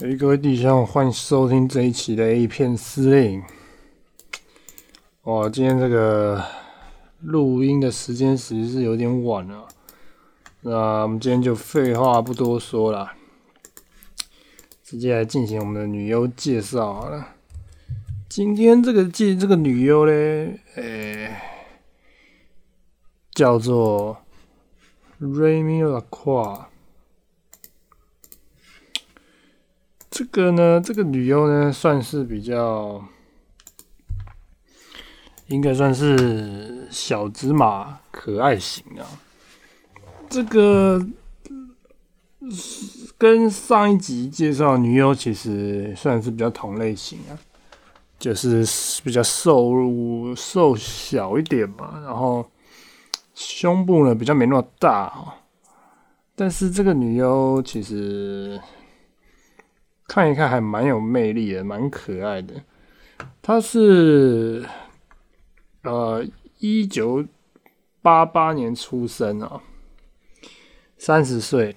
诶，各位弟兄，欢迎收听这一期的 A 片司令。哇，今天这个录音的时间其实是有点晚了，那我们今天就废话不多说了，直接来进行我们的女优介绍好了。今天这个介这个女优嘞，诶、叫做 Remy Lacroix。这个呢，这个女优呢，算是比较，应该算是小芝麻可爱型的。这个跟上一集介绍女优其实算是比较同类型啊，就是比较瘦瘦小一点嘛，然后胸部呢比较没那么大哦。但是这个女优其实。看一看还蛮有魅力的，蛮可爱的。她是呃一九八八年出生啊，三十岁。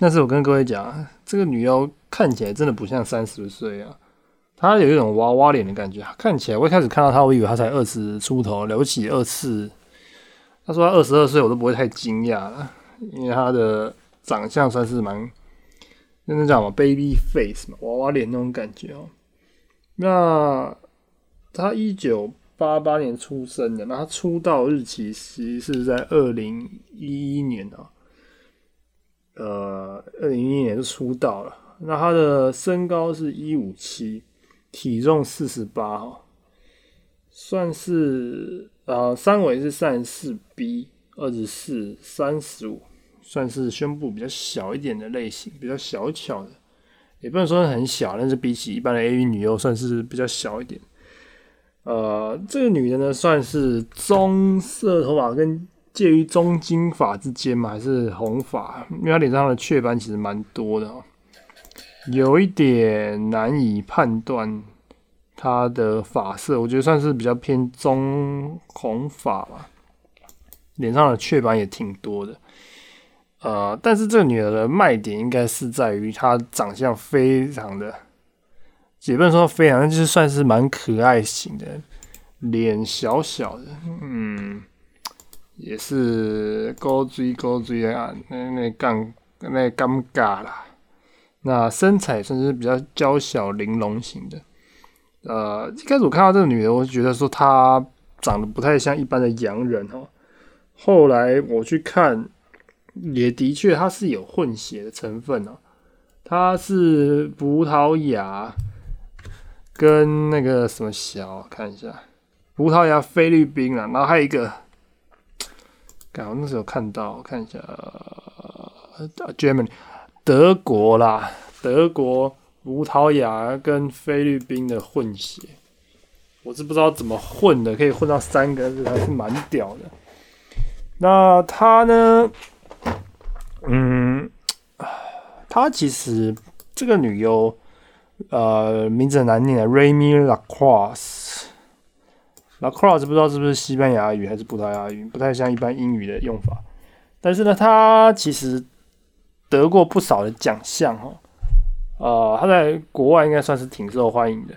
但是我跟各位讲，这个女妖看起来真的不像三十岁啊，她有一种娃娃脸的感觉。看起来我一开始看到她，我以为她才二十出头，了不起二次。她说她二十二岁，我都不会太惊讶了，因为她的长相算是蛮。那那叫什么 baby face 嘛，娃娃脸那种感觉哦。那他一九八八年出生的，那他出道日期其实是在二零一一年啊。呃，二零一一年就出道了。那他的身高是一五七，体重四十八哈，算是呃三围是三十四 B，二十四三十五。算是胸部比较小一点的类型，比较小巧的，也不能说很小，但是比起一般的 AV 女优算是比较小一点。呃，这个女的呢，算是棕色头发，跟介于中金发之间嘛，还是红发？因为她脸上的雀斑其实蛮多的哦，有一点难以判断她的发色，我觉得算是比较偏棕红发吧，脸上的雀斑也挺多的。呃，但是这个女儿的卖点应该是在于她长相非常的，也不能说非常，就是算是蛮可爱型的，脸小小的，嗯，也是高追高追啊，那那尴那尴尬啦。那身材算是比较娇小玲珑型的。呃，一开始我看到这个女的，我就觉得说她长得不太像一般的洋人哦。后来我去看。也的确，它是有混血的成分哦。它是葡萄牙跟那个什么小，看一下，葡萄牙、菲律宾啊，然后还有一个，刚我那时候看到，看一下，Germany，德国啦，德国、葡萄牙跟菲律宾的混血，我是不知道怎么混的，可以混到三个，还是蛮屌的。那他呢？嗯，她其实这个女优，呃，名字很难念的，Remy Lacroix，Lacroix 不知道是不是西班牙语还是葡萄牙语，不太像一般英语的用法。但是呢，她其实得过不少的奖项哈，呃，她在国外应该算是挺受欢迎的。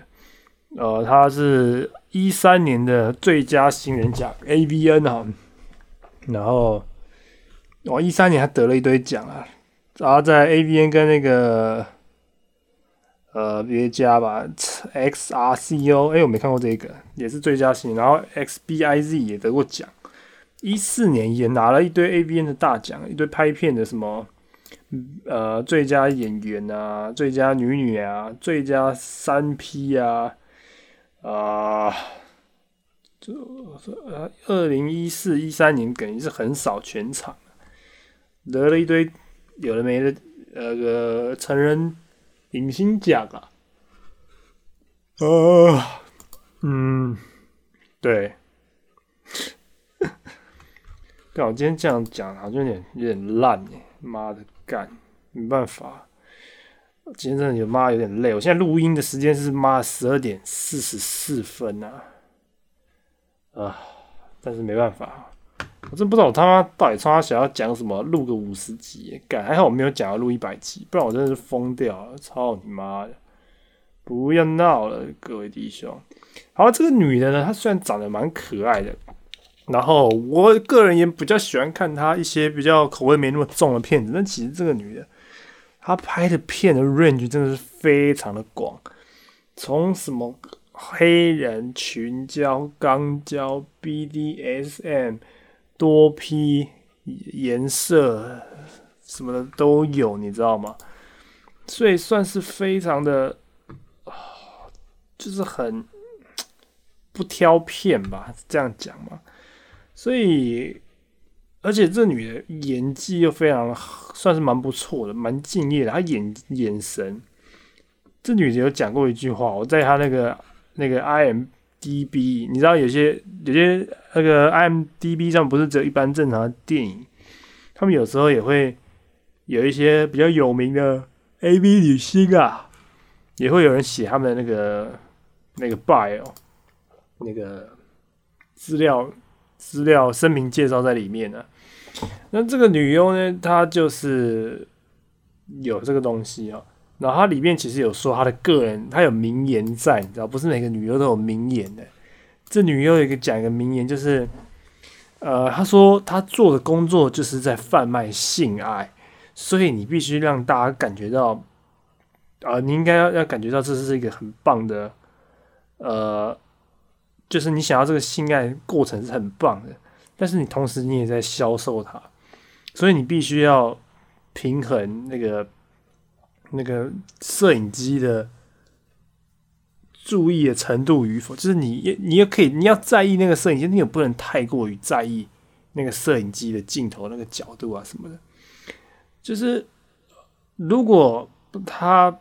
呃，她是一三年的最佳新人奖 AVN 哈，然后。哦，一三年还得了一堆奖啊，然后在 AVN 跟那个呃别家吧，XRCO，哎，我没看过这个，也是最佳新然后 XBIZ 也得过奖，一四年也拿了一堆 AVN 的大奖，一堆拍片的什么呃最佳演员啊，最佳女女啊，最佳三 P 啊，啊。这呃，二零一四一三年等于是很少全场。得了一堆有的没的，那个成人影星奖啊，呃，嗯，对，但我今天这样讲好像有点有点烂哎，妈的干，没办法，今天真的有妈有点累，我现在录音的时间是妈十二点四十四分呐，啊，但是没办法。我真不知道他妈到底从他想要讲什么，录个五十集，干还好我没有讲要录一百集，不然我真的是疯掉了，操你妈的！不要闹了，各位弟兄。好，这个女的呢，她虽然长得蛮可爱的，然后我个人也比较喜欢看她一些比较口味没那么重的片子，但其实这个女的，她拍的片的 range 真的是非常的广，从什么黑人群交、肛交、BDSM。多批颜色什么的都有，你知道吗？所以算是非常的就是很不挑片吧，这样讲嘛。所以，而且这女的演技又非常算是蛮不错的，蛮敬业的。她眼眼神，这女的有讲过一句话，我在她那个那个 I M。D B，你知道有些有些那个 I M D B 上不是只有一般正常的电影，他们有时候也会有一些比较有名的 A V 女星啊，也会有人写他们的那个那个 bio 那个资料资料声明介绍在里面呢。那这个女优呢，她就是有这个东西啊。然后它里面其实有说她的个人，她有名言在，你知道，不是每个女优都有名言的。这女优有一个讲一个名言，就是，呃，她说她做的工作就是在贩卖性爱，所以你必须让大家感觉到，啊，你应该要要感觉到这是一个很棒的，呃，就是你想要这个性爱过程是很棒的，但是你同时你也在销售它，所以你必须要平衡那个。那个摄影机的注意的程度与否，就是你你也可以，你要在意那个摄影机，你也不能太过于在意那个摄影机的镜头那个角度啊什么的。就是如果他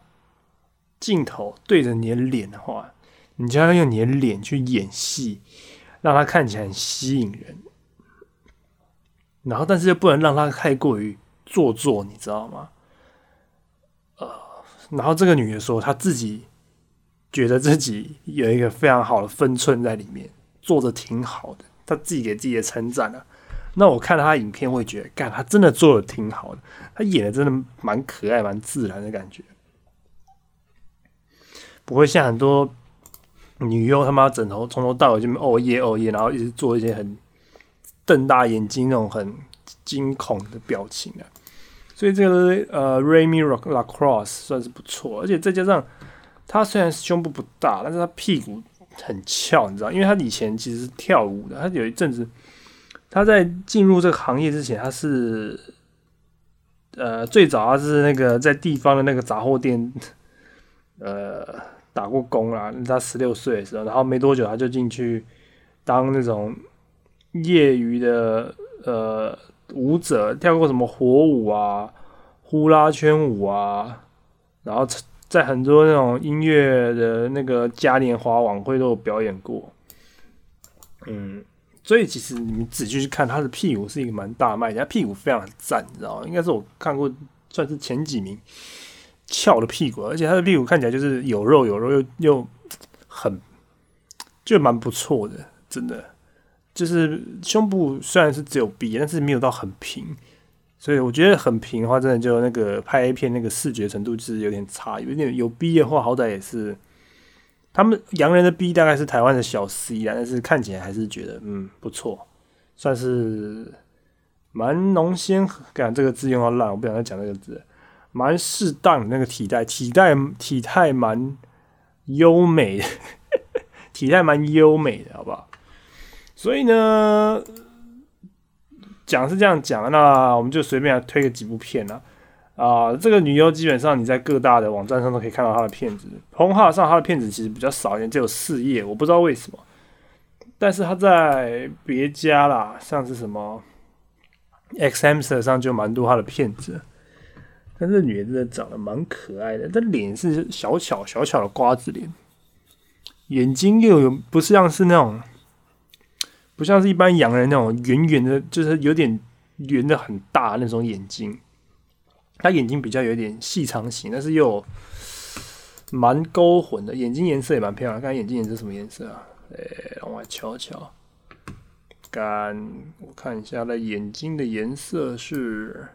镜头对着你的脸的话，你就要用你的脸去演戏，让他看起来很吸引人。然后，但是又不能让他太过于做作，你知道吗？呃然后这个女的说，她自己觉得自己有一个非常好的分寸在里面，做的挺好的，她自己给自己的称赞了。那我看她影片会觉得，干，她真的做的挺好的，她演的真的蛮可爱、蛮自然的感觉，不会像很多女优他妈枕头从头到尾就哦耶哦耶，然后一直做一些很瞪大眼睛那种很惊恐的表情啊。所以这个呃，Remy Lacrosse 算是不错，而且再加上他虽然胸部不大，但是他屁股很翘，你知道？因为他以前其实是跳舞的，他有一阵子他在进入这个行业之前，他是呃最早他是那个在地方的那个杂货店 呃打过工啦。他十六岁的时候，然后没多久他就进去当那种业余的呃。舞者跳过什么火舞啊、呼啦圈舞啊，然后在很多那种音乐的那个嘉年华晚会都有表演过。嗯，所以其实你们仔细去看他的屁股是一个蛮大卖，他屁股非常赞，你知道吗？应该是我看过算是前几名翘的屁股，而且他的屁股看起来就是有肉有肉又又很就蛮不错的，真的。就是胸部虽然是只有 B，但是没有到很平，所以我觉得很平的话，真的就那个拍 A 片那个视觉程度就是有点差，有点有 B 的话，好歹也是他们洋人的 B 大概是台湾的小 C 啊，但是看起来还是觉得嗯不错，算是蛮浓鲜，感这个字用到烂，我不想再讲这个字，蛮适当那个体态，体态体态蛮优美的，体态蛮优美的，好不好？所以呢，讲是这样讲，那我们就随便推个几部片啊。啊，这个女优基本上你在各大的网站上都可以看到她的片子，红号上她的片子其实比较少一点，只有四页，我不知道为什么。但是她在别家啦，像是什么 X M s 上就蛮多她的片子。但这女的真的长得蛮可爱的，她脸是小巧小巧的瓜子脸，眼睛又有不是像是那种。不像是一般洋人那种圆圆的，就是有点圆的很大那种眼睛。他眼睛比较有点细长型，但是又蛮勾魂的。眼睛颜色也蛮漂亮，看眼睛颜色什么颜色啊？哎，让我瞧瞧。干，我看一下，那眼睛的颜色是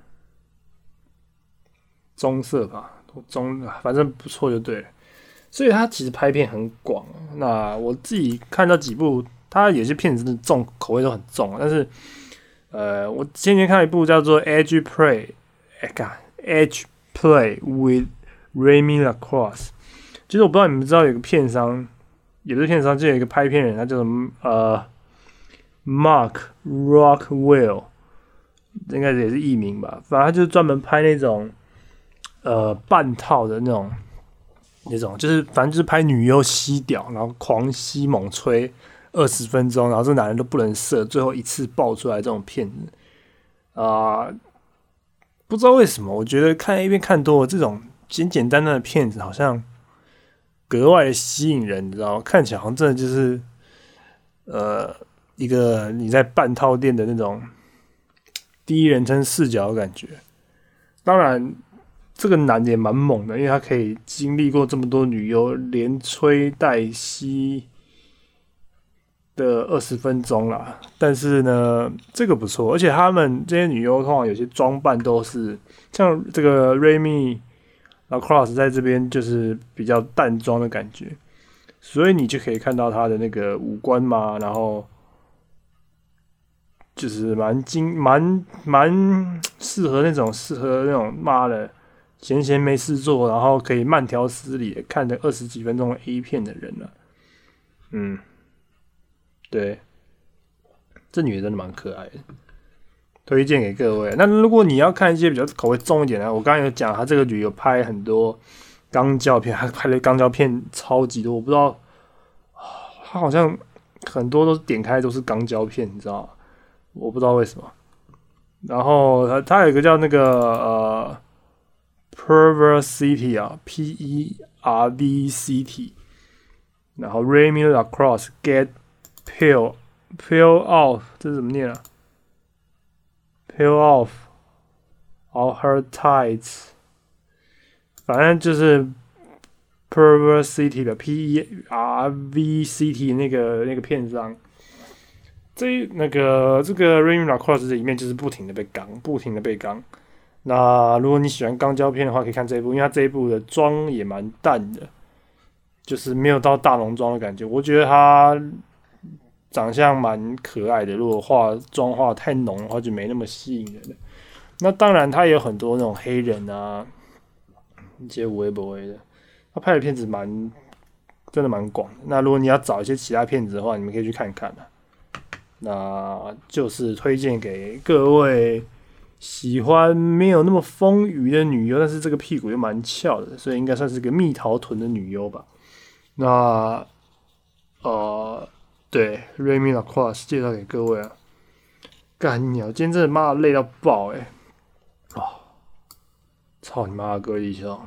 棕色吧，棕，反正不错就对了。所以他其实拍片很广。那我自己看到几部，他有些片子的重口味都很重，但是，呃，我前天看一部叫做《Edge Play》，哎干，《Edge Play with Remy Lacrosse》。其实我不知道你们知道有个片商，有的片商就有一个拍片人，他叫什么？呃，Mark Rockwell，应该也是艺名吧。反正他就是专门拍那种，呃，半套的那种。那种就是反正就是拍女优吸屌，然后狂吸猛吹二十分钟，然后这男人都不能射，最后一次爆出来这种片子啊，不知道为什么，我觉得看一遍看多了，这种简简单单的片子好像格外吸引人，你知道吗？看起来好像真的就是呃一个你在半套店的那种第一人称视角的感觉，当然。这个男的也蛮猛的，因为他可以经历过这么多女优连吹带吸的二十分钟啦。但是呢，这个不错，而且他们这些女优通常有些装扮都是像这个 Remy Lacrosse 在这边就是比较淡妆的感觉，所以你就可以看到她的那个五官嘛，然后就是蛮精蛮蛮适合那种适合那种妈的。闲闲没事做，然后可以慢条斯理看着二十几分钟 A 片的人了。嗯，对，这女的真的蛮可爱的，推荐给各位。那如果你要看一些比较口味重一点的，我刚刚有讲，她这个女有拍很多钢胶片，她拍的钢胶片超级多，我不知道，她好像很多都是点开都是钢胶片，你知道吗？我不知道为什么。然后她她有一个叫那个呃。Perversity 啊，P E R V C T，然后 Remy Lacrosse get peel peel off，这是怎么念啊？Peel off all her tights，反正就是 Perversity 的 P E R V C T 那个那个片商，这那个这个 Remy Lacrosse 这里面就是不停的被刚，不停的被刚。那如果你喜欢钢胶片的话，可以看这一部，因为它这一部的妆也蛮淡的，就是没有到大浓妆的感觉。我觉得它长相蛮可爱的，如果化妆化太浓的话，就没那么吸引人了。那当然，他也有很多那种黑人啊，一些微博的，他拍的片子蛮真的蛮广的。那如果你要找一些其他片子的话，你们可以去看看的。那就是推荐给各位。喜欢没有那么丰腴的女优，但是这个屁股又蛮翘的，所以应该算是个蜜桃臀的女优吧。那呃，对，Remy Lacrosse 介绍给各位啊。干鸟，今天真的妈累到爆哎！啊，操你妈的，各位弟兄！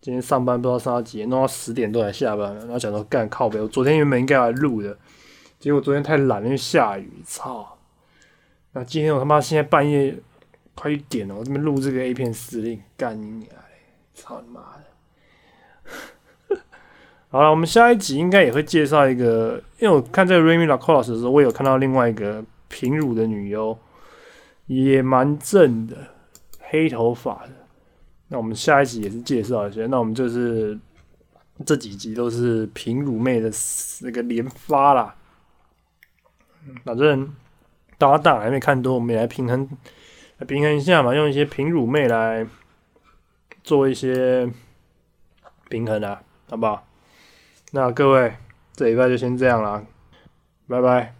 今天上班不知道上到几点，弄到十点多才下班，然后想说干靠北。我昨天原本应该来录的，结果昨天太懒了，因为下雨，操！那今天我他妈现在半夜快一点了，我这边录这个 A 片司令，干你娘嘞！操你妈的！好了，我们下一集应该也会介绍一个，因为我看这个 Remy Lacrosse 的时候，我有看到另外一个平乳的女优，也蛮正的，黑头发的。那我们下一集也是介绍一下。那我们就是这几集都是平乳妹的那个连发啦，反正。搭档还没看多，我们也来平衡，来平衡一下嘛，用一些平乳妹来做一些平衡啊，好不好？那各位，这礼拜就先这样啦，拜拜。